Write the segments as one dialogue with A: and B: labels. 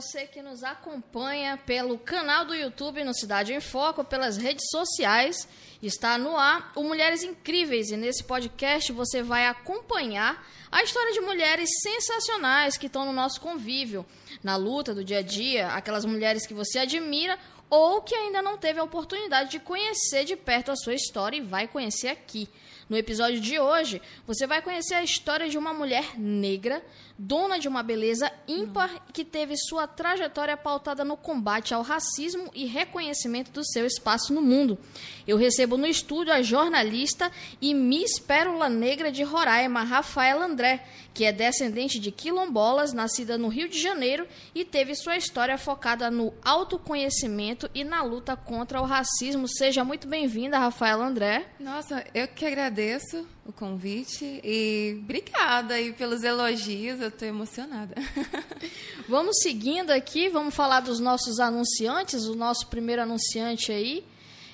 A: você que nos acompanha pelo canal do YouTube no Cidade em Foco, pelas redes sociais. Está no ar o Mulheres Incríveis e nesse podcast você vai acompanhar a história de mulheres sensacionais que estão no nosso convívio, na luta do dia a dia, aquelas mulheres que você admira ou que ainda não teve a oportunidade de conhecer de perto a sua história e vai conhecer aqui. No episódio de hoje, você vai conhecer a história de uma mulher negra, dona de uma beleza ímpar que teve sua trajetória pautada no combate ao racismo e reconhecimento do seu espaço no mundo. Eu recebo no estúdio a jornalista e Miss Pérola Negra de Roraima, Rafaela André, que é descendente de quilombolas, nascida no Rio de Janeiro e teve sua história focada no autoconhecimento e na luta contra o racismo. Seja muito bem-vinda, Rafaela André.
B: Nossa, eu que agradeço o convite e obrigada aí pelos elogios, eu estou emocionada.
A: vamos seguindo aqui, vamos falar dos nossos anunciantes. O nosso primeiro anunciante aí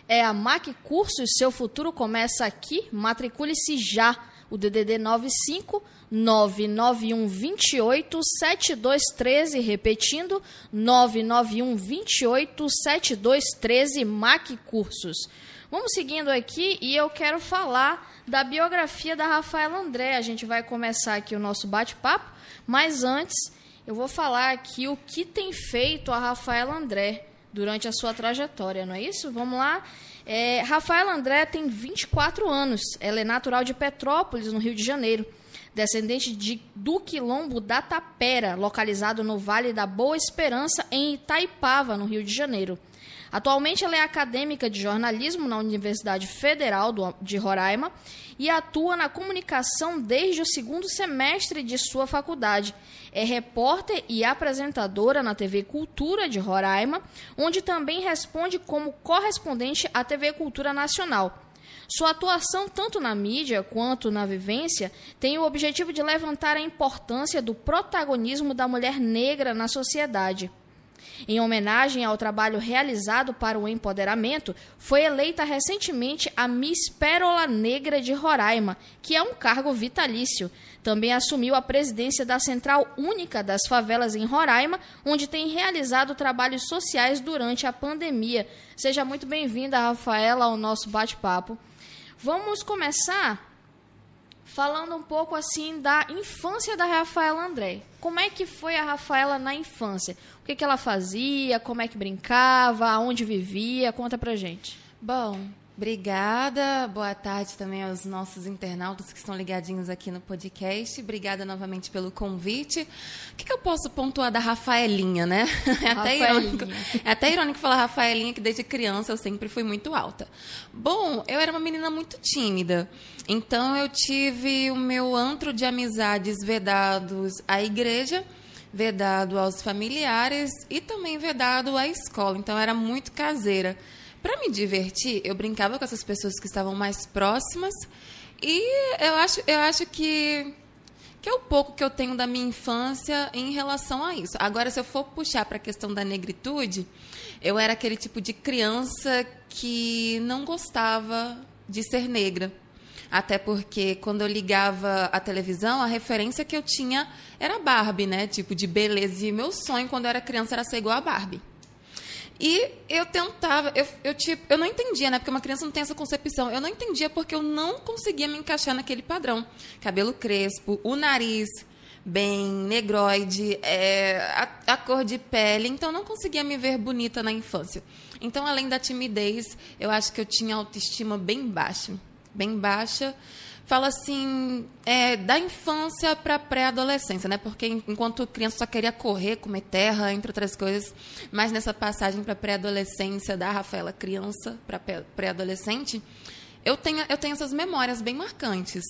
A: é a MAC Cursos, seu futuro começa aqui. Matricule-se já. O DDD 95 991 28 7213, repetindo, 991 28 7213, MAC Cursos. Vamos seguindo aqui e eu quero falar da biografia da Rafaela André. A gente vai começar aqui o nosso bate-papo, mas antes eu vou falar aqui o que tem feito a Rafaela André durante a sua trajetória, não é isso? Vamos lá. É, Rafaela André tem 24 anos. Ela é natural de Petrópolis, no Rio de Janeiro. Descendente de, do quilombo da Tapera, localizado no Vale da Boa Esperança, em Itaipava, no Rio de Janeiro. Atualmente ela é acadêmica de jornalismo na Universidade Federal de Roraima e atua na comunicação desde o segundo semestre de sua faculdade. É repórter e apresentadora na TV Cultura de Roraima, onde também responde como correspondente à TV Cultura Nacional. Sua atuação, tanto na mídia quanto na vivência, tem o objetivo de levantar a importância do protagonismo da mulher negra na sociedade. Em homenagem ao trabalho realizado para o empoderamento, foi eleita recentemente a Miss Pérola Negra de Roraima, que é um cargo vitalício. Também assumiu a presidência da Central Única das Favelas em Roraima, onde tem realizado trabalhos sociais durante a pandemia. Seja muito bem-vinda, Rafaela, ao nosso bate-papo. Vamos começar falando um pouco assim da infância da Rafaela André. Como é que foi a Rafaela na infância? O que, que ela fazia? Como é que brincava? Aonde vivia? Conta pra gente.
B: Bom, Obrigada, boa tarde também aos nossos internautas que estão ligadinhos aqui no podcast. Obrigada novamente pelo convite. O que, que eu posso pontuar da Rafaelinha, né? É até, irônico, é até irônico falar Rafaelinha, que desde criança eu sempre fui muito alta. Bom, eu era uma menina muito tímida, então eu tive o meu antro de amizades vedados à igreja vedado aos familiares e também vedado à escola. Então era muito caseira. Para me divertir, eu brincava com essas pessoas que estavam mais próximas e eu acho, eu acho que que é o pouco que eu tenho da minha infância em relação a isso. Agora, se eu for puxar para a questão da negritude, eu era aquele tipo de criança que não gostava de ser negra. Até porque quando eu ligava a televisão, a referência que eu tinha era Barbie, né? Tipo de beleza. E meu sonho quando eu era criança era ser igual a Barbie. E eu tentava, eu, eu, tipo, eu não entendia, né? Porque uma criança não tem essa concepção. Eu não entendia porque eu não conseguia me encaixar naquele padrão. Cabelo crespo, o nariz bem negroide, é, a, a, cor de pele. Então, não conseguia me ver bonita na infância. Então, além da timidez, eu acho que eu tinha autoestima bem baixa. Bem baixa fala assim, é, da infância para pré-adolescência, né? Porque enquanto criança só queria correr, comer terra, entre outras coisas, mas nessa passagem para pré-adolescência da Rafaela criança para pré-adolescente, eu tenho, eu tenho essas memórias bem marcantes.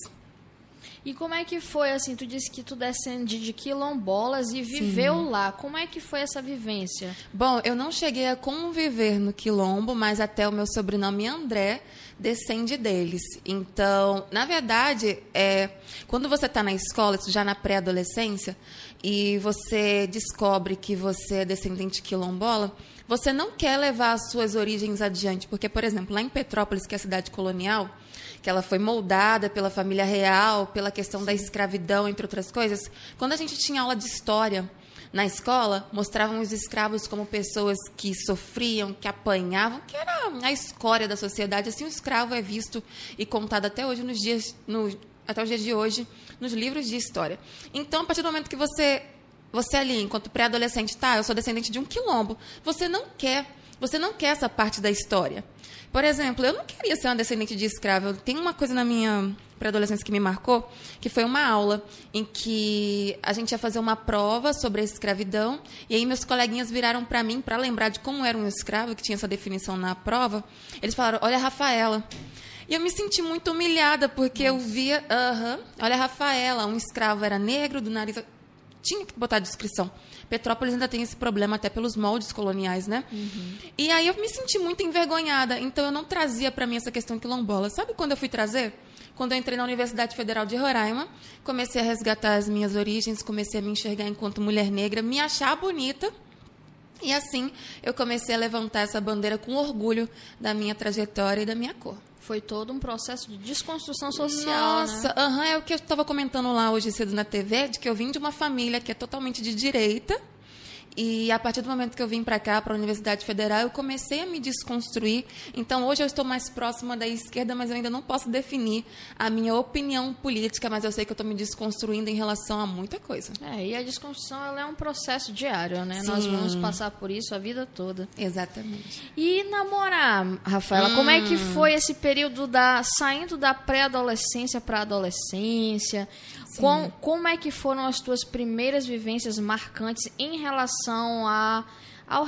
A: E como é que foi, assim, tu disse que tu descende de quilombolas e viveu Sim. lá. Como é que foi essa vivência?
B: Bom, eu não cheguei a conviver no quilombo, mas até o meu sobrenome André descende deles. Então, na verdade, é, quando você está na escola, já na pré-adolescência, e você descobre que você é descendente quilombola, você não quer levar as suas origens adiante. Porque, por exemplo, lá em Petrópolis, que é a cidade colonial, que ela foi moldada pela família real, pela questão da escravidão, entre outras coisas, quando a gente tinha aula de história, na escola mostravam os escravos como pessoas que sofriam, que apanhavam, que era a escória da sociedade. Assim, o escravo é visto e contado até hoje nos dias, no, até os dias de hoje, nos livros de história. Então, a partir do momento que você, você ali, enquanto pré-adolescente, tá, eu sou descendente de um quilombo, você não quer, você não quer essa parte da história. Por exemplo, eu não queria ser uma descendente de escravo. Tem uma coisa na minha pré-adolescência que me marcou, que foi uma aula em que a gente ia fazer uma prova sobre a escravidão, e aí meus coleguinhas viraram para mim para lembrar de como era um escravo, que tinha essa definição na prova. Eles falaram: "Olha, Rafaela, e eu me senti muito humilhada, porque eu via, uh -huh, olha a Rafaela, um escravo era negro, do nariz. Tinha que botar a descrição. Petrópolis ainda tem esse problema, até pelos moldes coloniais, né? Uhum. E aí eu me senti muito envergonhada, então eu não trazia para mim essa questão quilombola. Sabe quando eu fui trazer? Quando eu entrei na Universidade Federal de Roraima, comecei a resgatar as minhas origens, comecei a me enxergar enquanto mulher negra, me achar bonita. E assim eu comecei a levantar essa bandeira com orgulho da minha trajetória e da minha cor.
A: Foi todo um processo de desconstrução social.
B: Né? Nossa,
A: né?
B: uhum, é o que eu estava comentando lá hoje cedo na TV, de que eu vim de uma família que é totalmente de direita e a partir do momento que eu vim para cá, para a Universidade Federal, eu comecei a me desconstruir. Então, hoje eu estou mais próxima da esquerda, mas eu ainda não posso definir a minha opinião política, mas eu sei que eu estou me desconstruindo em relação a muita coisa.
A: É, e a desconstrução ela é um processo diário, né? Sim. Nós vamos passar por isso a vida toda.
B: Exatamente.
A: E namorar, Rafaela, hum. como é que hum. foi esse período da saindo da pré-adolescência para a adolescência? Com, como é que foram as tuas primeiras vivências marcantes em relação a, ao,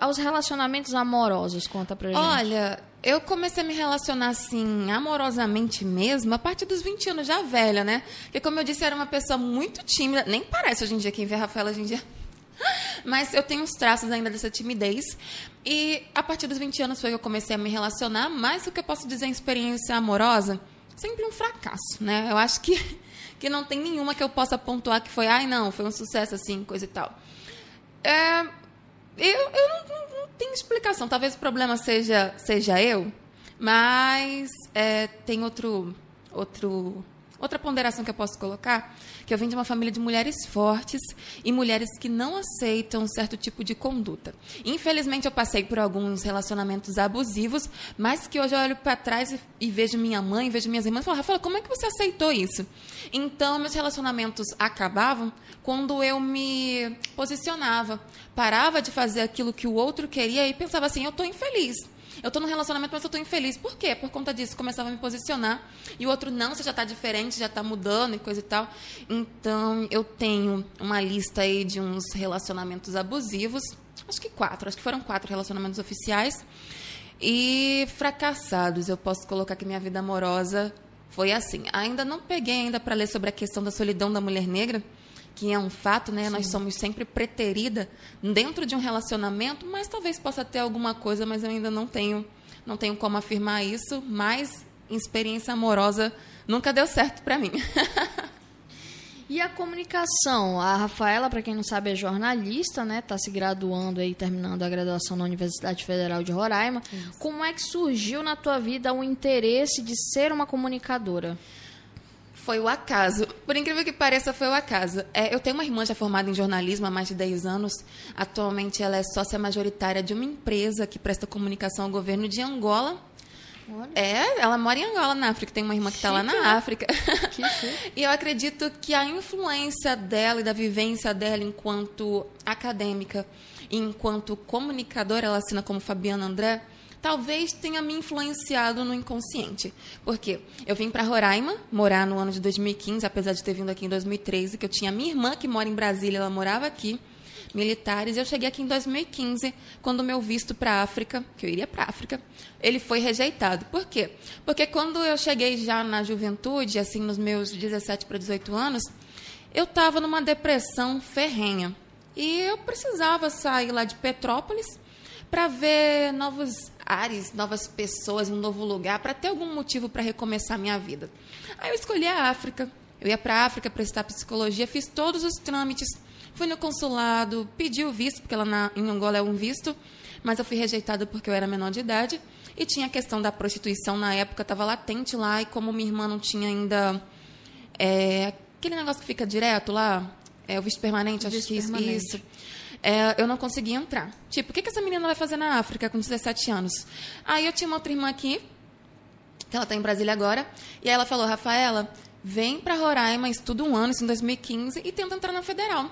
A: aos relacionamentos amorosos? Conta pra gente.
B: Olha, eu comecei a me relacionar assim, amorosamente mesmo, a partir dos 20 anos, já velha, né? Porque, como eu disse, eu era uma pessoa muito tímida. Nem parece hoje em dia, quem vê a Rafaela hoje em dia. Mas eu tenho uns traços ainda dessa timidez. E a partir dos 20 anos foi que eu comecei a me relacionar. Mas o que eu posso dizer em experiência amorosa? Sempre um fracasso, né? Eu acho que que não tem nenhuma que eu possa pontuar que foi, ai, não, foi um sucesso assim, coisa e tal. É, eu eu não, não, não, tenho explicação. Talvez o problema seja, seja eu, mas é, tem outro, outro Outra ponderação que eu posso colocar, que eu vim de uma família de mulheres fortes e mulheres que não aceitam certo tipo de conduta. Infelizmente, eu passei por alguns relacionamentos abusivos, mas que hoje eu olho para trás e, e, vejo minha mãe, vejo minhas irmãs e falo, Rafaela, como é que você aceitou isso? Então, meus relacionamentos acabavam quando eu me posicionava, parava de fazer aquilo que o outro queria e pensava assim, eu estou infeliz. Eu estou num relacionamento, mas eu estou infeliz. Por quê? Por conta disso. Começava a me posicionar. E o outro, não, você já está diferente, já está mudando e coisa e tal. Então, eu tenho uma lista aí de uns relacionamentos abusivos. Acho que quatro. Acho que foram quatro relacionamentos oficiais. E fracassados. Eu posso colocar que minha vida amorosa foi assim. Ainda não peguei ainda para ler sobre a questão da solidão da mulher negra que é um fato, né? Sim. Nós somos sempre preterida dentro de um relacionamento, mas talvez possa ter alguma coisa, mas eu ainda não tenho, não tenho como afirmar isso. Mas experiência amorosa nunca deu certo para mim.
A: E a comunicação? A Rafaela, para quem não sabe, é jornalista, né? Está se graduando aí, terminando a graduação na Universidade Federal de Roraima. Isso. Como é que surgiu na tua vida o interesse de ser uma comunicadora?
B: Foi o acaso. Por incrível que pareça, foi o acaso. É, eu tenho uma irmã já formada em jornalismo há mais de 10 anos. Atualmente, ela é sócia majoritária de uma empresa que presta comunicação ao governo de Angola. Olha. É, ela mora em Angola, na África. Tem uma irmã que está lá na África. e eu acredito que a influência dela e da vivência dela enquanto acadêmica, enquanto comunicadora, ela assina como Fabiana André, talvez tenha me influenciado no inconsciente. Porque eu vim para Roraima morar no ano de 2015, apesar de ter vindo aqui em 2013, que eu tinha minha irmã que mora em Brasília, ela morava aqui, militares, e eu cheguei aqui em 2015, quando meu visto para África, que eu iria para África, ele foi rejeitado. Por quê? Porque quando eu cheguei já na juventude, assim, nos meus 17 para 18 anos, eu estava numa depressão ferrenha. E eu precisava sair lá de Petrópolis para ver novos ares, novas pessoas, um novo lugar, para ter algum motivo para recomeçar minha vida. Aí eu escolhi a África. Eu ia para a África prestar psicologia, fiz todos os trâmites, fui no consulado, pedi o visto, porque lá na, em Angola é um visto, mas eu fui rejeitada porque eu era menor de idade. E tinha a questão da prostituição na época, estava latente lá, e como minha irmã não tinha ainda é, aquele negócio que fica direto lá, É o visto permanente, acho
A: Visto
B: que isso.
A: permanente.
B: isso. É, eu não conseguia entrar. Tipo, o que, que essa menina vai fazer na África com 17 anos? Aí eu tinha uma outra irmã aqui, que ela está em Brasília agora, e aí ela falou, Rafaela, vem para Roraima, estuda um ano, isso em 2015, e tenta entrar na Federal.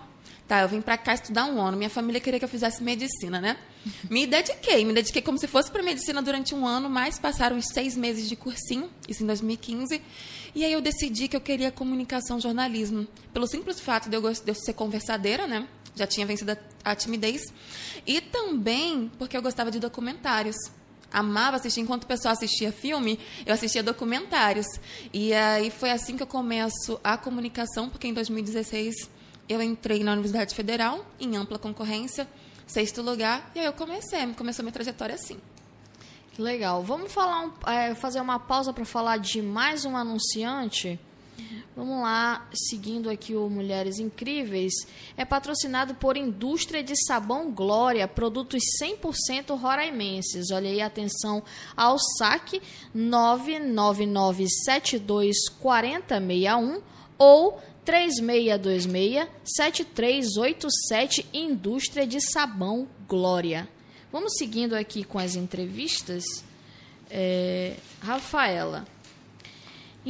B: Tá, eu vim para cá estudar um ano. Minha família queria que eu fizesse medicina, né? Me dediquei, me dediquei como se fosse para medicina durante um ano, mas passaram os seis meses de cursinho, isso em 2015. E aí eu decidi que eu queria comunicação, jornalismo, pelo simples fato de eu, de eu ser conversadeira, né? Já tinha vencido a, a timidez. E também porque eu gostava de documentários. Amava assistir, enquanto o pessoal assistia filme, eu assistia documentários. E aí foi assim que eu começo a comunicação, porque em 2016 eu entrei na Universidade Federal, em ampla concorrência, sexto lugar, e aí eu comecei, começou minha trajetória assim.
A: Legal. Vamos falar um- é, fazer uma pausa para falar de mais um anunciante? Vamos lá, seguindo aqui o Mulheres Incríveis. É patrocinado por Indústria de Sabão Glória, produtos 100% roraimenses. Olha aí, atenção ao saque 999724061 ou 3626-7387 Indústria de Sabão Glória. Vamos seguindo aqui com as entrevistas. É, Rafaela,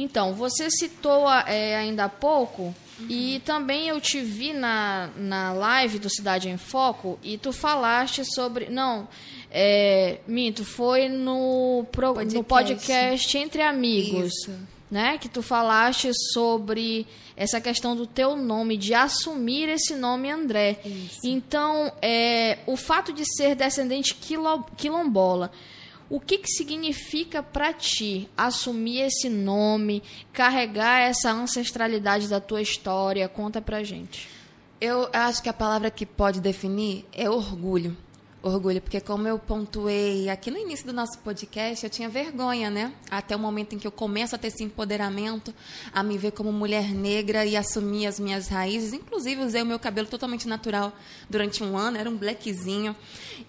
A: então, você citou é, ainda há pouco, e também eu te vi na, na live do Cidade em Foco, e tu falaste sobre. Não, é, minto, foi no, pro- no
B: Podcast.
A: podcast Entre Amigos.
B: Isso.
A: Né, que tu falaste sobre essa questão do teu nome, de assumir esse nome André.
B: Isso.
A: Então, é, o fato de ser descendente quilo- quilombola, o que, que significa para ti assumir esse nome, carregar essa ancestralidade da tua história? Conta pra gente.
B: Eu acho que a palavra que pode definir é orgulho. Orgulho, porque como eu pontuei aqui no início do nosso podcast, eu tinha vergonha, né? Até o momento em que eu começo a ter esse empoderamento, a me ver como mulher negra e assumir as minhas raízes. Inclusive, usei o meu cabelo totalmente natural durante um ano, era um blackzinho.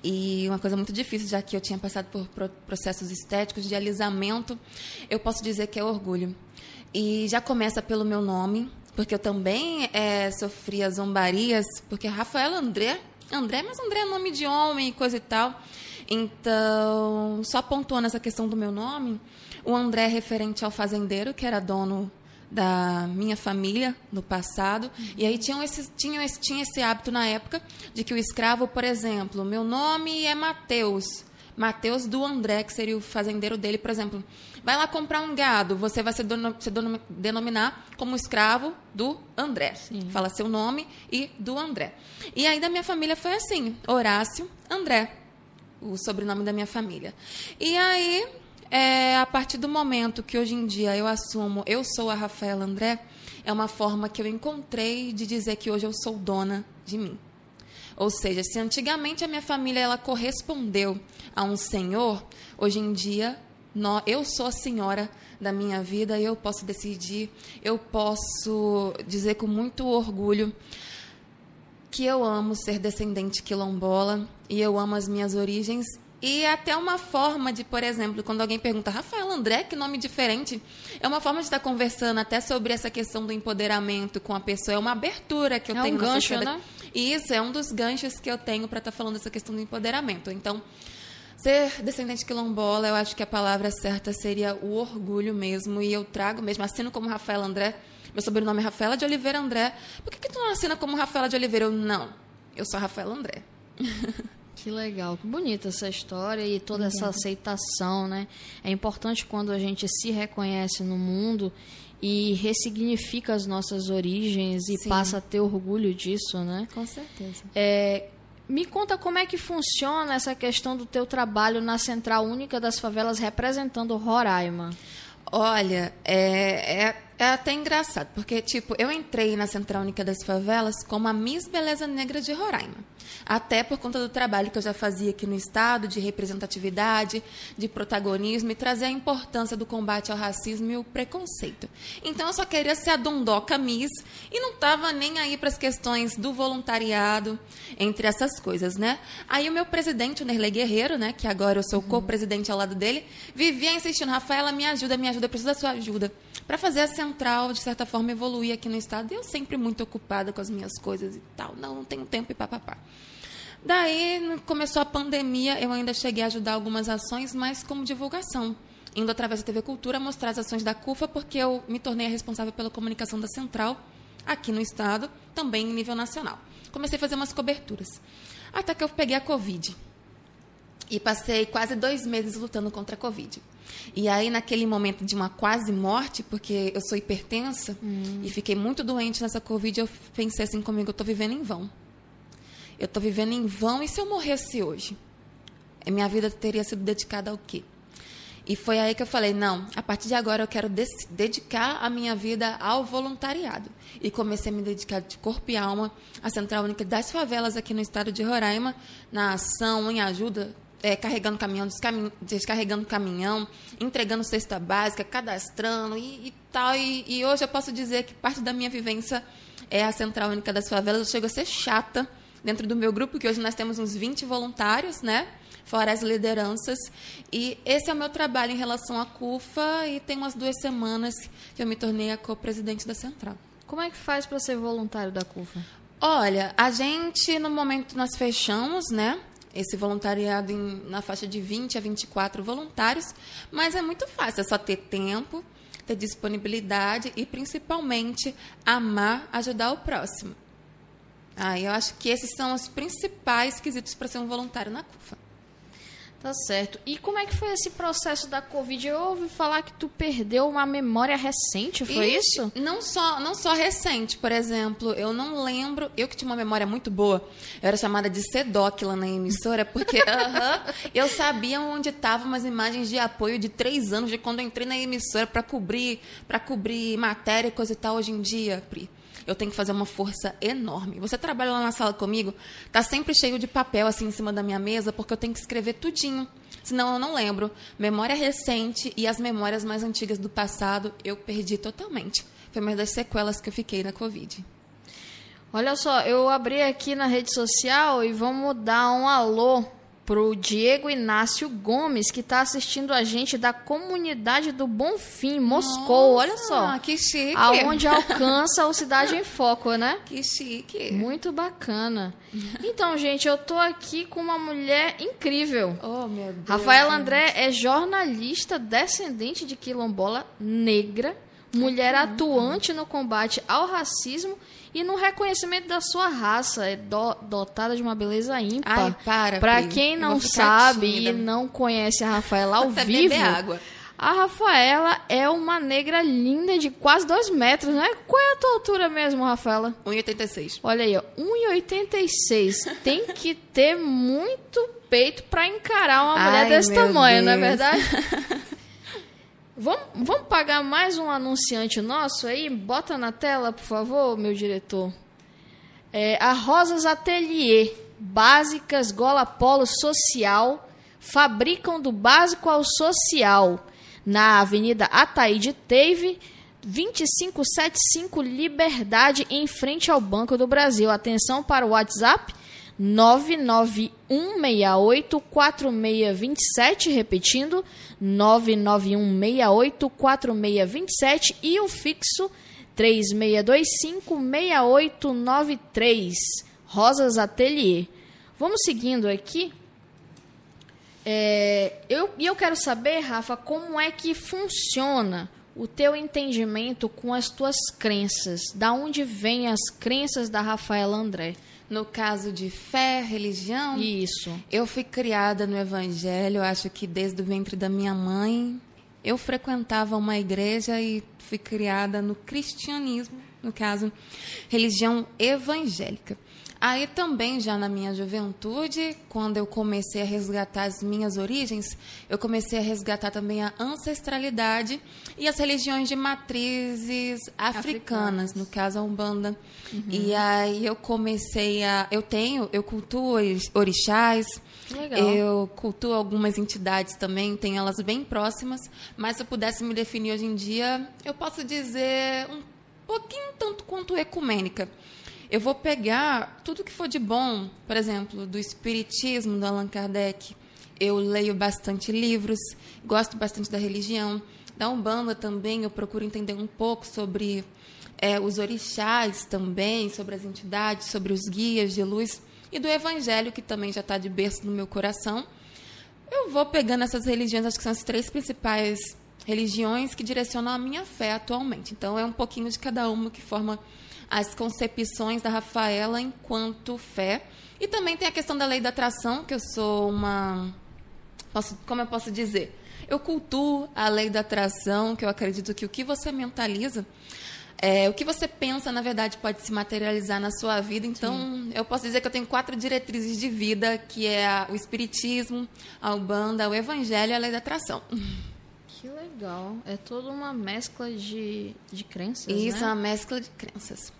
B: E uma coisa muito difícil, já que eu tinha passado por pro- processos estéticos de alisamento. Eu posso dizer que é orgulho. E já começa pelo meu nome, porque eu também eh, sofria zombarias, porque Rafael André, André, mas André é nome de homem e coisa e tal. Então, só pontuando essa questão do meu nome, o André é referente ao fazendeiro, que era dono da minha família no passado. E aí tinham esse, tinham esse, tinha esse hábito na época de que o escravo, por exemplo, meu nome é Mateus. Mateus do André, que seria o fazendeiro dele, por exemplo. Vai lá comprar um gado, você vai se, dono- se dono- denominar como escravo do André. Fala seu nome e do André. E aí da minha família foi assim: Horácio André, o sobrenome da minha família. E aí, é, a partir do momento que hoje em dia eu assumo, eu sou a Rafaela André, é uma forma que eu encontrei de dizer que hoje eu sou dona de mim. Ou seja, se antigamente a minha família ela correspondeu a um senhor, hoje em dia eu sou a senhora da minha vida e eu posso decidir, eu posso dizer com muito orgulho que eu amo ser descendente quilombola e eu amo as minhas origens. E até uma forma de, por exemplo, quando alguém pergunta, Rafael André, que nome diferente, é uma forma de estar conversando até sobre essa questão do empoderamento com a pessoa, é uma abertura que eu
A: É um
B: tenho na
A: gancho,
B: sociedade.
A: né?
B: E Isso, é um dos ganchos que eu tenho para estar falando dessa questão do empoderamento. Então, ser descendente quilombola, eu acho que a palavra certa seria o orgulho mesmo, e eu trago mesmo, assino como Rafael André, meu sobrenome é Rafaela de Oliveira André. Por que, que tu não assina como Rafaela de Oliveira? Eu, não, eu sou Rafaela André.
A: Que legal, que bonita essa história e toda essa aceitação, né? É importante quando a gente se reconhece no mundo e ressignifica as nossas origens e
B: Sim.
A: passa a ter orgulho disso, né?
B: Com certeza.
A: É, me conta como é que funciona essa questão do teu trabalho na Central Única das Favelas representando Roraima.
B: Olha, é, é, é até engraçado, porque, tipo, eu entrei na Central Única das Favelas como a Miss Beleza Negra de Roraima. Até por conta do trabalho que eu já fazia aqui no Estado, de representatividade, de protagonismo e trazer a importância do combate ao racismo e o preconceito. Então, eu só queria ser a dondoca Miss e não estava nem aí para as questões do voluntariado, entre essas coisas, né? Aí o meu presidente, o Nerley Guerreiro, né, que agora eu sou co-presidente ao lado dele, vivia insistindo, Rafaela, me ajuda, me ajuda, eu preciso da sua ajuda para fazer a central, de certa forma, evoluir aqui no estado. E eu sempre muito ocupada com as minhas coisas e tal. Não, não tenho tempo e papapá. Daí começou a pandemia, eu ainda cheguei a ajudar algumas ações, mas como divulgação. Indo através da TV Cultura mostrar as ações da CUFA, porque eu me tornei a responsável pela comunicação da central aqui no estado, também em nível nacional. Comecei a fazer umas coberturas. Até que eu peguei a Covid. E passei quase dois meses lutando contra a Covid. E aí, naquele momento de uma quase morte, porque eu sou hipertensa hum. e fiquei muito doente nessa Covid, eu pensei assim comigo: eu estou vivendo em vão. Eu estou vivendo em vão, e se eu morresse hoje? Minha vida teria sido dedicada ao quê? E foi aí que eu falei: não, a partir de agora eu quero dedicar a minha vida ao voluntariado. E comecei a me dedicar de corpo e alma à Central Única das Favelas aqui no estado de Roraima, na ação, em ajuda é, carregando caminhão, descarregando caminhão, entregando cesta básica, cadastrando e, e tal. E, e, hoje eu posso dizer que parte da minha vivência é a Central Única das Favelas. Eu chego a ser chata dentro do meu grupo, que hoje nós temos uns 20 voluntários, né? Fora as lideranças. E esse é o meu trabalho em relação à CUFA e tem umas duas semanas que eu me tornei a co-presidente da Central.
A: Como é que faz para ser voluntário da CUFA?
B: Olha, a gente, no momento, nós fechamos, né? Esse voluntariado em, na faixa de 20 a 24 voluntários, mas é muito fácil, é só ter tempo, ter disponibilidade e principalmente amar ajudar o próximo. Ah, eu acho que esses são os principais quesitos para ser um voluntário na CUFA.
A: Tá certo. E como é que foi esse processo da Covid? Eu ouvi falar que tu perdeu uma memória recente, foi isso?
B: Não só, não só recente, por exemplo, eu não lembro, eu que tinha uma memória muito boa, eu era chamada de sedóquila na emissora, porque uh -huh, eu sabia onde estavam umas imagens de apoio de três anos de quando eu entrei na emissora para cobrir, para cobrir matéria e coisa e tal hoje em dia, Pri eu tenho que fazer uma força enorme. Você trabalha lá na sala comigo, tá sempre cheio de papel assim em cima da minha mesa, porque eu tenho que escrever tudinho. Senão eu não lembro. Memória recente e as memórias mais antigas do passado eu perdi totalmente. Foi uma das sequelas que eu fiquei na Covid.
A: Olha só, eu abri aqui na rede social e vamos dar um alô pro Diego Inácio Gomes, que está assistindo a gente da comunidade do Bonfim, Moscou. Nossa, Olha só.
B: Que chique.
A: Aonde alcança o Cidade em Foco, né?
B: Que chique.
A: Muito bacana. Então, gente, eu tô aqui com uma mulher incrível.
B: Oh, meu Deus.
A: Rafaela André é jornalista descendente de quilombola negra, mulher atuante no combate ao racismo e no reconhecimento da sua raça, é do, dotada de uma beleza ímpar.
B: Ai, para.
A: Pra quem não sabe tímida. e não conhece a Rafaela ao vivo,
B: água.
A: a Rafaela é uma negra linda de quase dois metros, né? Qual é a tua altura mesmo, Rafaela?
B: 1,86.
A: Olha aí, ó, 1,86. Tem que ter muito peito para encarar uma mulher Ai, desse tamanho, Deus. não é verdade? Vamos, vamos pagar mais um anunciante nosso aí? Bota na tela, por favor, meu diretor. É, a Rosas Atelier, básicas, gola polo social, fabricam do básico ao social. Na Avenida Ataíde Teve, 2575 Liberdade, em frente ao Banco do Brasil. Atenção para o WhatsApp 991684627, repetindo, 991684627 e o fixo 36256893, Rosas Atelier. Vamos seguindo aqui. É, eu, e eu quero saber, Rafa, como é que funciona o teu entendimento com as tuas crenças? Da onde vêm as crenças da Rafaela André?
B: No caso de fé, religião,
A: isso.
B: Eu fui criada no evangelho, acho que desde o ventre da minha mãe, eu frequentava uma igreja e fui criada no cristianismo, no caso, religião evangélica. Aí também, já na minha juventude, quando eu comecei a resgatar as minhas origens, eu comecei a resgatar também a ancestralidade e as religiões de matrizes africanas, africanas. no caso a Umbanda. Uhum. E aí eu comecei a. Eu tenho, eu cultuo orixás.
A: Legal.
B: Eu cultuo algumas entidades também, tenho elas bem próximas, mas se eu pudesse me definir hoje em dia, eu posso dizer um pouquinho tanto quanto ecumênica eu vou pegar tudo que for de bom, por exemplo, do Espiritismo, do Allan Kardec. Eu leio bastante livros, gosto bastante da religião, Da Umbanda também eu procuro entender um pouco sobre é, os orixás também, sobre as entidades, sobre os guias de luz e do Evangelho, que também já está de berço no meu coração. Eu vou pegando essas religiões, acho que são as três principais religiões que direcionam a minha fé atualmente. Então, é um pouquinho de cada uma que forma as concepções da Rafaela enquanto fé. E também tem a questão da lei da atração, que eu sou uma. Posso, como eu posso dizer? Eu cultuo a lei da atração, que eu acredito que o que você mentaliza é, o que você pensa, na verdade, pode se materializar na sua vida. Então, Sim. eu posso dizer que eu tenho quatro diretrizes de vida, que é a, o espiritismo, a ubanda, o evangelho e a lei da atração.
A: Que legal. É toda uma mescla de, de crenças,
B: Isso,
A: né?
B: uma mescla de crenças.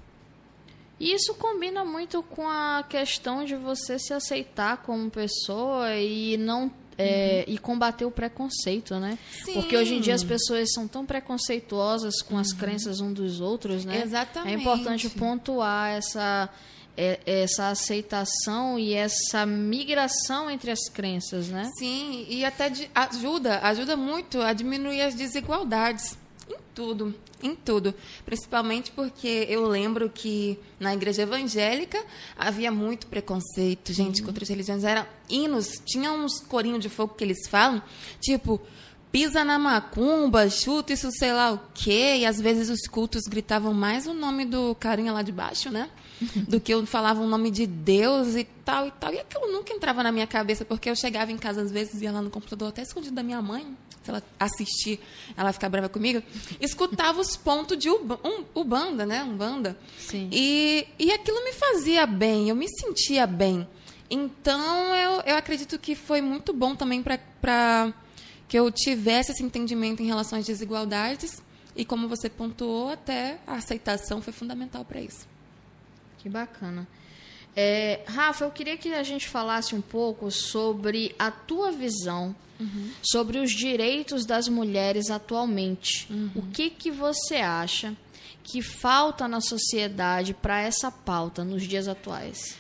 A: E isso combina muito com a questão de você se aceitar como pessoa e não é, uhum. e combater o preconceito, né? Sim. Porque hoje em dia as pessoas são tão preconceituosas com uhum. as crenças um dos outros, né?
B: Exatamente.
A: É importante pontuar essa é, essa aceitação e essa migração entre as crenças, né?
B: Sim, e até ajuda, ajuda muito a diminuir as desigualdades em tudo, em tudo. Principalmente porque eu lembro que na igreja evangélica havia muito preconceito, gente, uhum. contra as religiões. Eram hinos, tinha uns corinhos de fogo que eles falam, tipo, pisa na macumba, chuta isso sei lá o quê. E às vezes os cultos gritavam mais o nome do carinha lá de baixo, né? Do que eu falava o nome de Deus e tal e tal. E aquilo nunca entrava na minha cabeça, porque eu chegava em casa às vezes, ia lá no computador, até escondido da minha mãe, se ela assistir, ela ficar brava comigo, escutava os pontos de Ubanda, né? Umbanda.
A: Sim.
B: E, e aquilo me fazia bem, eu me sentia bem. Então, eu, eu acredito que foi muito bom também para que eu tivesse esse entendimento em relação às desigualdades. E como você pontuou, até a aceitação foi fundamental para isso.
A: Que bacana. É, Rafa, eu queria que a gente falasse um pouco sobre a tua visão uhum. sobre os direitos das mulheres atualmente. Uhum. O que, que você acha que falta na sociedade para essa pauta nos dias atuais?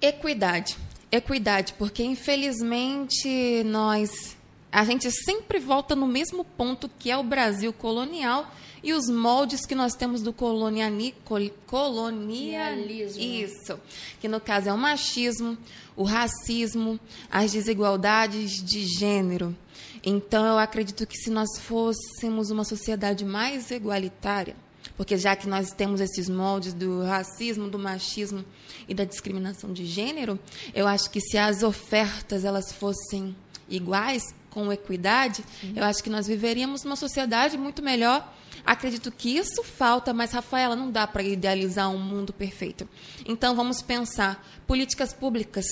B: Equidade. Equidade, porque infelizmente nós a gente sempre volta no mesmo ponto que é o Brasil colonial e os moldes que nós temos do coloniali, col, colonialismo. Isso. Que no caso é o machismo, o racismo, as desigualdades de gênero. Então eu acredito que se nós fôssemos uma sociedade mais igualitária, porque já que nós temos esses moldes do racismo, do machismo e da discriminação de gênero, eu acho que se as ofertas elas fossem iguais, com equidade, Sim. eu acho que nós viveríamos numa sociedade muito melhor Acredito que isso falta, mas, Rafaela, não dá para idealizar um mundo perfeito. Então, vamos pensar. Políticas públicas.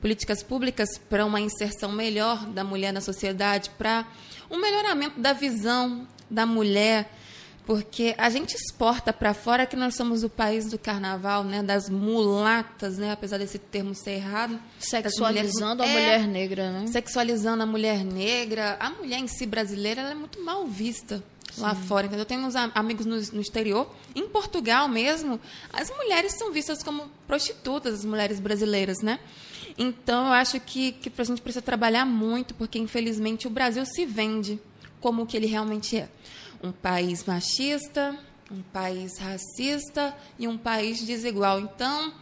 B: Políticas públicas para uma inserção melhor da mulher na sociedade, para um melhoramento da visão da mulher, porque a gente exporta para fora que nós somos o país do carnaval, né, das mulatas, né, apesar desse termo ser errado,
A: sexualizando mulheres, a é, mulher negra, né?
B: Sexualizando a mulher negra, a mulher em si brasileira é muito mal vista lá fora. Então, eu tenho uns amigos no, no, exterior. Em Portugal mesmo, as mulheres são vistas como prostitutas, as mulheres brasileiras, né? Então, eu acho que, que a gente precisa trabalhar muito, porque, infelizmente, o Brasil se vende como o que ele realmente é. Um país machista, um país racista e um país desigual. Então,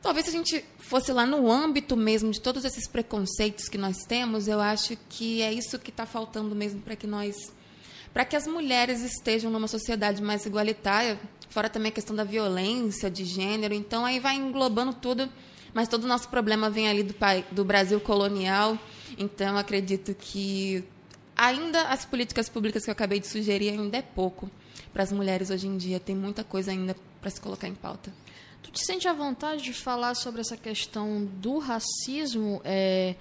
B: talvez se a gente fosse lá no âmbito mesmo de todos esses preconceitos que nós temos, eu acho que é isso que está faltando mesmo para que nós para que as mulheres estejam numa sociedade mais igualitária, fora também a questão da violência de gênero. Então, aí vai englobando tudo, mas todo o nosso problema vem ali do, do Brasil colonial. Então, acredito que ainda as políticas públicas que eu acabei de sugerir ainda é pouco para as mulheres hoje em dia. Tem muita coisa ainda para se colocar em pauta.
A: Tu te sente à vontade de falar sobre essa questão do racismo? É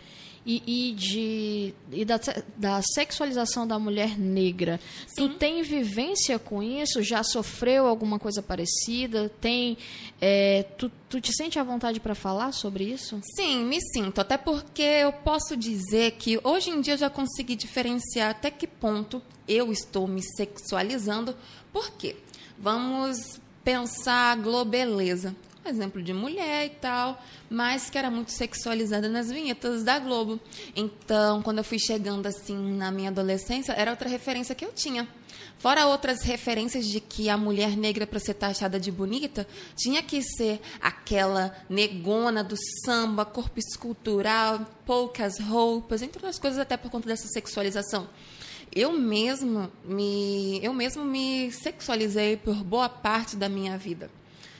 A: e, e de, e da, da sexualização da mulher negra. Sim. Tu tem vivência com isso? Já sofreu alguma coisa parecida? Tem, é, tu, tu te sente à vontade para falar sobre isso?
B: Sim, me sinto. Até porque eu posso dizer que hoje em dia eu já consegui diferenciar até que ponto eu estou me sexualizando. Por quê? Vamos pensar a globeleza. Exemplo de mulher e tal, mas que era muito sexualizada nas vinhetas da Globo. Então, quando eu fui chegando assim na minha adolescência, era outra referência que eu tinha. Fora outras referências de que a mulher negra, para ser taxada de bonita, tinha que ser aquela negona do samba, corpo escultural, poucas roupas, entre outras coisas, até por conta dessa sexualização. Eu mesmo me, eu mesmo me sexualizei por boa parte da minha vida.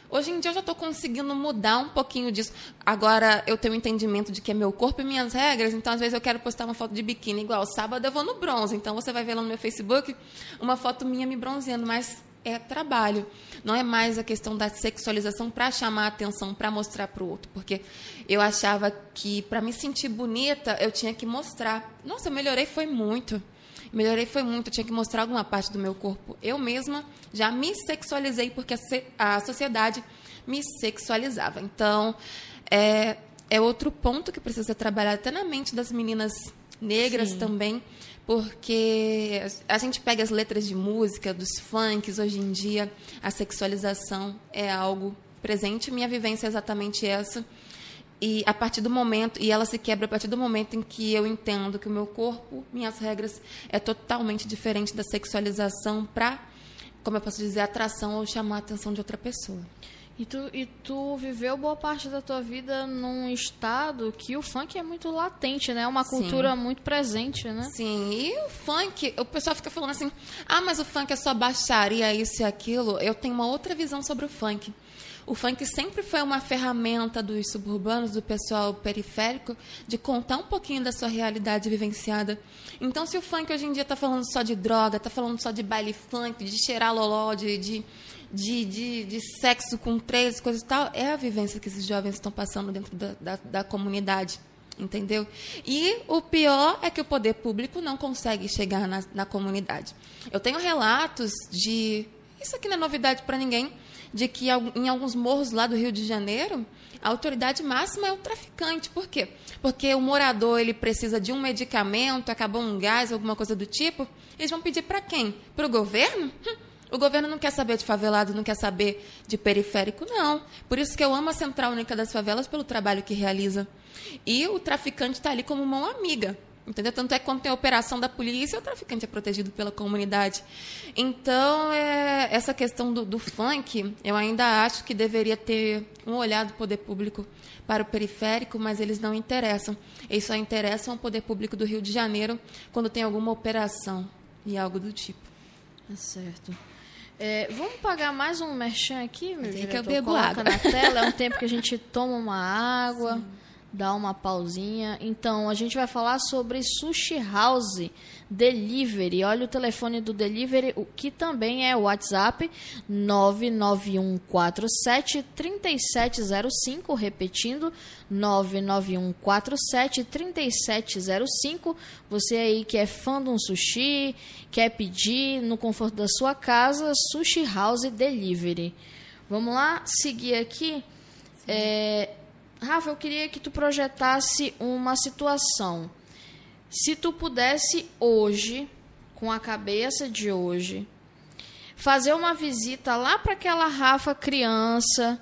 B: Hoje em dia eu já estou conseguindo mudar um pouquinho disso. Agora eu tenho o entendimento de que é meu corpo e minhas regras, então às vezes eu quero postar uma foto de biquíni igual. Sábado eu vou no bronze, então você vai ver lá no meu Facebook uma foto minha me bronzeando, mas é trabalho. Não é mais a questão da sexualização para chamar a atenção, para mostrar para o outro. Porque eu achava que para me sentir bonita eu tinha que mostrar. Nossa, eu melhorei foi muito. Melhorei foi muito, eu tinha que mostrar alguma parte do meu corpo. Eu mesma já me sexualizei porque a, sociedade me sexualizava. Então, é, é outro ponto que precisa ser trabalhado até na mente das meninas negras Sim. também, porque a gente pega as letras de música, dos funks, hoje em dia a sexualização é algo presente. Minha vivência é exatamente essa. E a partir do momento, e ela se quebra a partir do momento em que eu entendo que o meu corpo, minhas regras, é totalmente diferente da sexualização para, como eu posso dizer, atração ou chamar a atenção de outra pessoa.
A: E tu, e tu viveu boa parte da tua vida num estado que o funk é muito latente, né? É uma cultura Sim. muito presente, né?
B: Sim, e o funk, o pessoal fica falando assim, ah, mas o funk é só baixaria, isso e aquilo. Eu tenho uma outra visão sobre o funk. O funk sempre foi uma ferramenta dos suburbanos, do pessoal periférico, de contar um pouquinho da sua realidade vivenciada. Então, se o funk hoje em dia está falando só de droga, está falando só de baile funk, de cheirar loló, de, de, de, de, de sexo com três, coisas e tal, é a vivência que esses jovens estão passando dentro da, da, da comunidade entendeu? E o pior é que o poder público não consegue chegar na, na comunidade. Eu tenho relatos de. Isso aqui não é novidade para ninguém de que em alguns morros lá do Rio de Janeiro, a autoridade máxima é o traficante. Por quê? Porque o morador ele precisa de um medicamento, acabou um gás, alguma coisa do tipo. Eles vão pedir para quem? Para o governo? Hum, o governo não quer saber de favelado, não quer saber de periférico, não. Por isso que eu amo a Central Única das Favelas pelo trabalho que realiza. E o traficante está ali como mão amiga. Entendeu? Tanto é que quando tem a operação da polícia, o traficante é protegido pela comunidade. Então, é, essa questão do, do, funk, eu ainda acho que deveria ter um olhar do poder público para o periférico, mas eles não interessam. Eles só interessam ao poder público do Rio de Janeiro quando tem alguma operação e algo do tipo.
A: É certo. É, vamos pagar mais um merchan aqui, meu
B: Tem que eu bebo Coloca água.
A: na tela, é um tempo que a gente toma uma água. Sim dar uma pausinha. Então, a gente vai falar sobre Sushi House Delivery. Olha o telefone do Delivery, o que também é o WhatsApp 99147 3705, repetindo 99147 3705. Você aí que é fã de um sushi, quer pedir no conforto da sua casa, Sushi House Delivery. Vamos lá, seguir aqui. É, Rafa, eu queria que tu projetasse uma situação. Se tu pudesse hoje, com a cabeça de hoje, fazer uma visita lá para aquela Rafa criança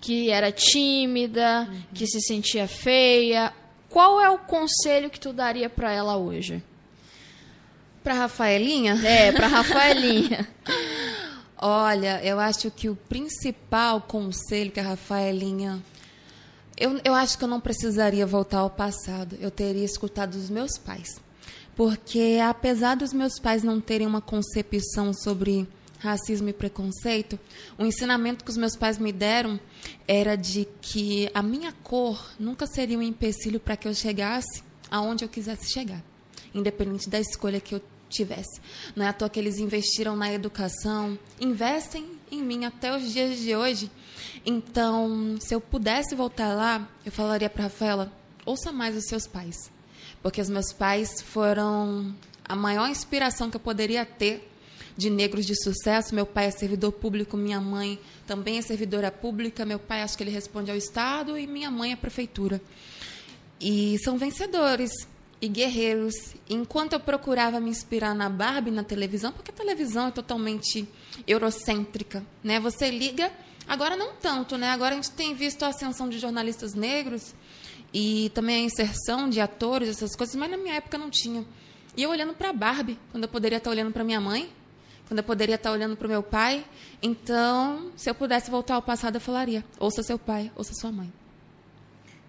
A: que era tímida, uhum. que se sentia feia, qual é o conselho que tu daria para ela hoje?
B: Para Rafaelinha?
A: É, para Rafaelinha.
B: Olha, eu acho que o principal conselho que a Rafaelinha eu, eu acho que eu não precisaria voltar ao passado. Eu teria escutado os meus pais. Porque, apesar dos meus pais não terem uma concepção sobre racismo e preconceito, o ensinamento que os meus pais me deram era de que a minha cor nunca seria um empecilho para que eu chegasse aonde eu quisesse chegar, independente da escolha que eu tivesse. Não é à toa que eles investiram na educação, investem em mim até os dias de hoje então, se eu pudesse voltar lá, eu falaria para Rafaela: ouça mais os seus pais. Porque os meus pais foram a maior inspiração que eu poderia ter de negros de sucesso. Meu pai é servidor público, minha mãe também é servidora pública. Meu pai acho que ele responde ao Estado e minha mãe é prefeitura. E são vencedores e guerreiros. Enquanto eu procurava me inspirar na Barbie na televisão, porque a televisão é totalmente eurocêntrica, né? Você liga Agora não tanto, né? Agora a gente tem visto a ascensão de jornalistas negros e também a inserção de atores, essas coisas, mas na minha época não tinha. E eu olhando para Barbie, quando eu poderia estar olhando para minha mãe, quando eu poderia estar olhando para o meu pai. Então, se eu pudesse voltar ao passado, eu falaria: ouça seu pai, ouça sua mãe.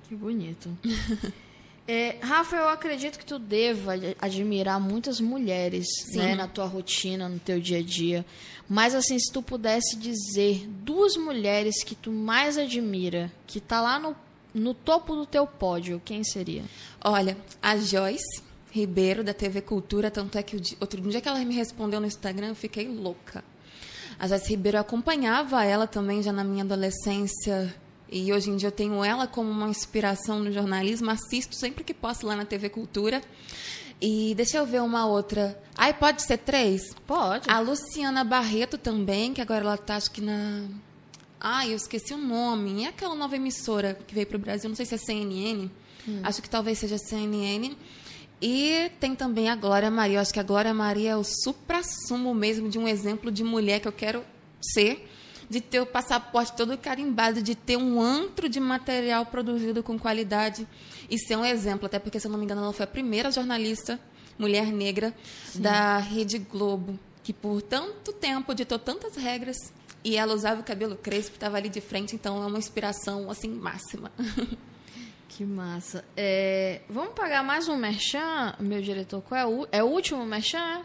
A: Que bonito. É, Rafa, eu acredito que tu deva admirar muitas mulheres né, na tua rotina, no teu dia a dia. Mas assim, se tu pudesse dizer duas mulheres que tu mais admira, que tá lá no, no topo do teu pódio, quem seria?
B: Olha, a Joyce Ribeiro, da TV Cultura, tanto é que o dia, outro dia que ela me respondeu no Instagram, eu fiquei louca. A Joyce Ribeiro eu acompanhava ela também já na minha adolescência e hoje em dia eu tenho ela como uma inspiração no jornalismo, assisto sempre que posso lá na TV Cultura. E deixa eu ver uma outra. Ai, pode ser três?
A: Pode.
B: A Luciana Barreto também, que agora ela está acho que na. Ai, eu esqueci o nome. E aquela nova emissora que veio para o Brasil, não sei se é CNN. Hum. Acho que talvez seja CNN. E tem também a Glória Maria. Eu acho que a Glória Maria é o supra-sumo mesmo de um exemplo de mulher que eu quero ser de ter o passaporte todo carimbado, de ter um antro de material produzido com qualidade e ser um exemplo. Até porque, se eu não me engano, ela foi a primeira jornalista mulher negra Sim. da Rede Globo, que por tanto tempo ditou tantas regras e ela usava o cabelo crespo, estava ali de frente, então é uma inspiração assim máxima.
A: Que massa. É, vamos pagar mais um merchan, meu diretor? Qual é o, é o último merchan?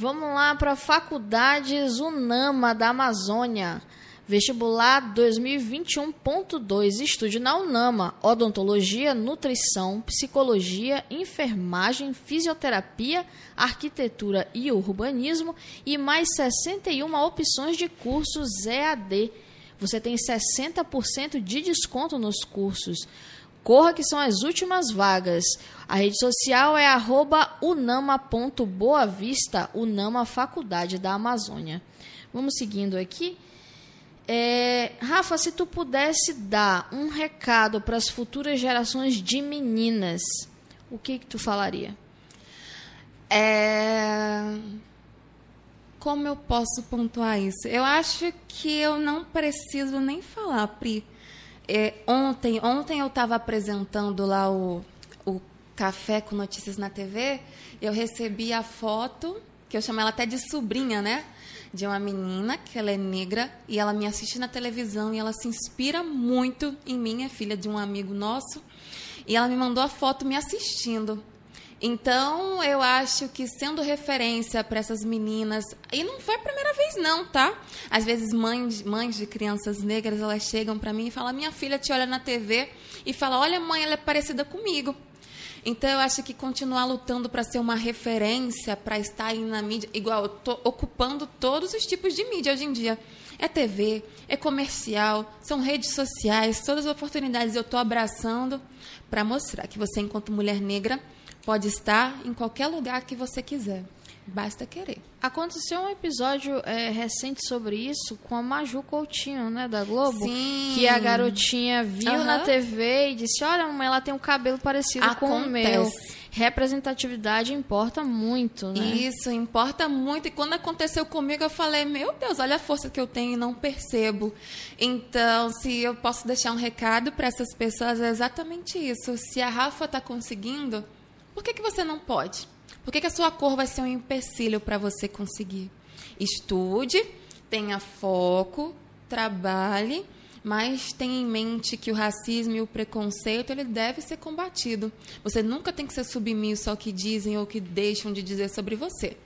A: Vamos lá para Faculdades Unama da Amazônia. Vestibular 2021.2. Estude na Unama. Odontologia, nutrição, psicologia, enfermagem, fisioterapia, arquitetura e urbanismo e mais 61 opções de cursos EAD. Você tem 60% de desconto nos cursos. Corra que são as últimas vagas. A rede social é unama.boavista, Unama Faculdade da Amazônia. Vamos seguindo aqui. É, Rafa, se tu pudesse dar um recado para as futuras gerações de meninas, o que que tu falaria?
B: É... Como eu posso pontuar isso? Eu acho que eu não preciso nem falar, Pri é, ontem, ontem eu estava apresentando lá o, o Café com Notícias na TV, eu recebi a foto, que eu chamo ela até de sobrinha, né? De uma menina, que ela é negra, e ela me assiste na televisão e ela se inspira muito em mim, é filha de um amigo nosso. E ela me mandou a foto me assistindo. Então, eu acho que sendo referência para essas meninas, e não foi a primeira vez não, tá? Às vezes mães, mães de crianças negras, elas chegam para mim e falam: "Minha filha te olha na TV e fala: "Olha, mãe, ela é parecida comigo". Então, eu acho que continuar lutando para ser uma referência, para estar aí na mídia, igual eu tô ocupando todos os tipos de mídia hoje em dia. É TV, é comercial, são redes sociais, todas as oportunidades eu estou abraçando para mostrar que você, enquanto mulher negra, pode estar em qualquer lugar que você quiser. Basta querer.
A: Aconteceu um episódio é, recente sobre isso com a Maju Coutinho, né, da Globo.
B: Sim.
A: Que a garotinha viu uhum. na TV e disse: Olha, mamãe, ela tem um cabelo parecido Acontece. com o meu. Representatividade importa muito, né?
B: Isso, importa muito. E quando aconteceu comigo, eu falei: Meu Deus, olha a força que eu tenho e não percebo. Então, se eu posso deixar um recado para essas pessoas, é exatamente isso. Se a Rafa está conseguindo por que, que você não pode? Por que, que a sua cor vai ser um empecilho para você conseguir? Estude, tenha foco, trabalhe, mas tenha em mente que o racismo e o preconceito ele deve ser combatido. Você nunca tem que ser submisso ao que dizem ou que deixam de dizer sobre você.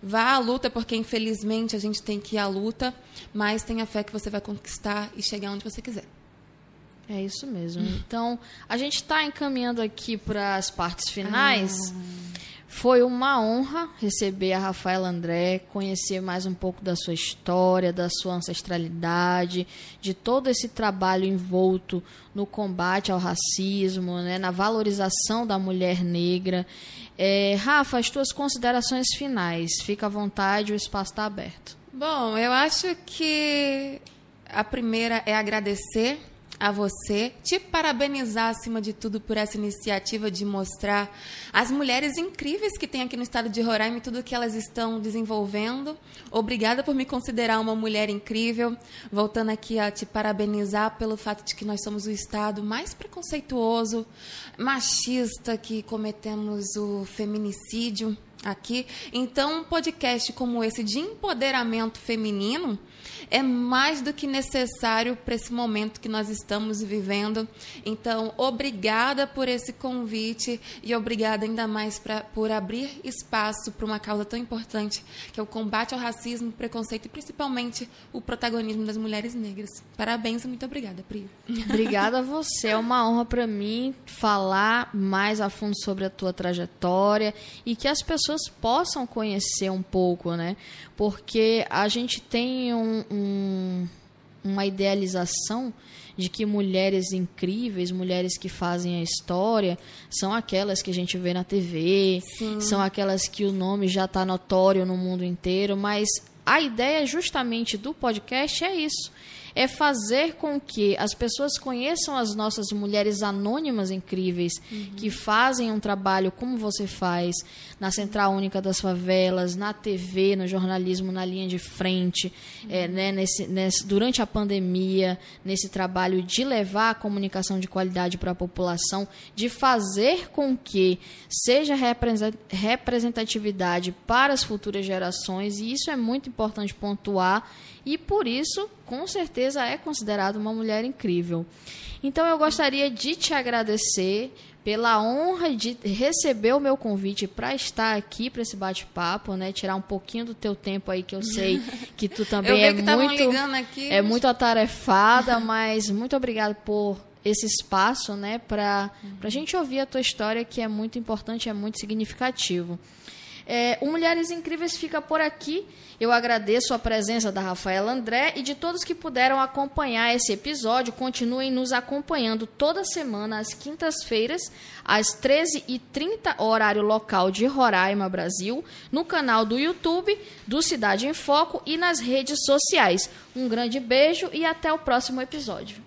B: Vá à luta, porque infelizmente a gente tem que ir à luta, mas tenha fé que você vai conquistar e chegar onde você quiser.
A: É isso mesmo. Então, a gente está encaminhando aqui para as partes finais. Ah. Foi uma honra receber a Rafaela André, conhecer mais um pouco da sua história, da sua ancestralidade, de todo esse trabalho envolto no combate ao racismo, né, na valorização da mulher negra. É, Rafa, as tuas considerações finais. Fica à vontade, o espaço está aberto.
B: Bom, eu acho que a primeira é agradecer a você, te parabenizar acima de tudo por essa iniciativa de mostrar as mulheres incríveis que tem aqui no estado de Roraima e tudo que elas estão desenvolvendo. Obrigada por me considerar uma mulher incrível. Voltando aqui a te parabenizar pelo fato de que nós somos o estado mais preconceituoso, machista que cometemos o feminicídio aqui. Então, um podcast como esse de empoderamento feminino é mais do que necessário para esse momento que nós estamos vivendo. Então, obrigada por esse convite e obrigada ainda mais pra, por abrir espaço para uma causa tão importante que é o combate ao racismo, preconceito e principalmente o protagonismo das mulheres negras. Parabéns e muito obrigada, Pri.
A: Obrigada a você. É uma honra para mim falar mais a fundo sobre a tua trajetória e que as pessoas possam conhecer um pouco, né? Porque a gente tem um, um, uma idealização de que mulheres incríveis, mulheres que fazem a história, são aquelas que a gente vê na TV, Sim. são aquelas que o nome já está notório no mundo inteiro, mas a ideia justamente do podcast é isso é fazer com que as pessoas conheçam as nossas mulheres anônimas incríveis uhum. que fazem um trabalho como você faz na Central Única das Favelas, na TV, no jornalismo na linha de frente, uhum. é, né, nesse, nesse, durante a pandemia, nesse trabalho de levar a comunicação de qualidade para a população, de fazer com que seja representatividade para as futuras gerações, e isso é muito importante pontuar e por isso, com certeza, é considerada uma mulher incrível. Então eu gostaria de te agradecer pela honra de receber o meu convite para estar aqui para esse bate-papo, né? Tirar um pouquinho do teu tempo aí que eu sei que tu também é muito
B: aqui,
A: é muito atarefada, mas muito obrigado por esse espaço, né, para uhum. a gente ouvir a tua história que é muito importante, é muito significativo. É, Mulheres Incríveis fica por aqui. Eu agradeço a presença da Rafaela André e de todos que puderam acompanhar esse episódio. Continuem nos acompanhando toda semana, às quintas-feiras, às 13h30, horário local de Roraima, Brasil, no canal do YouTube do Cidade em Foco e nas redes sociais. Um grande beijo e até o próximo episódio.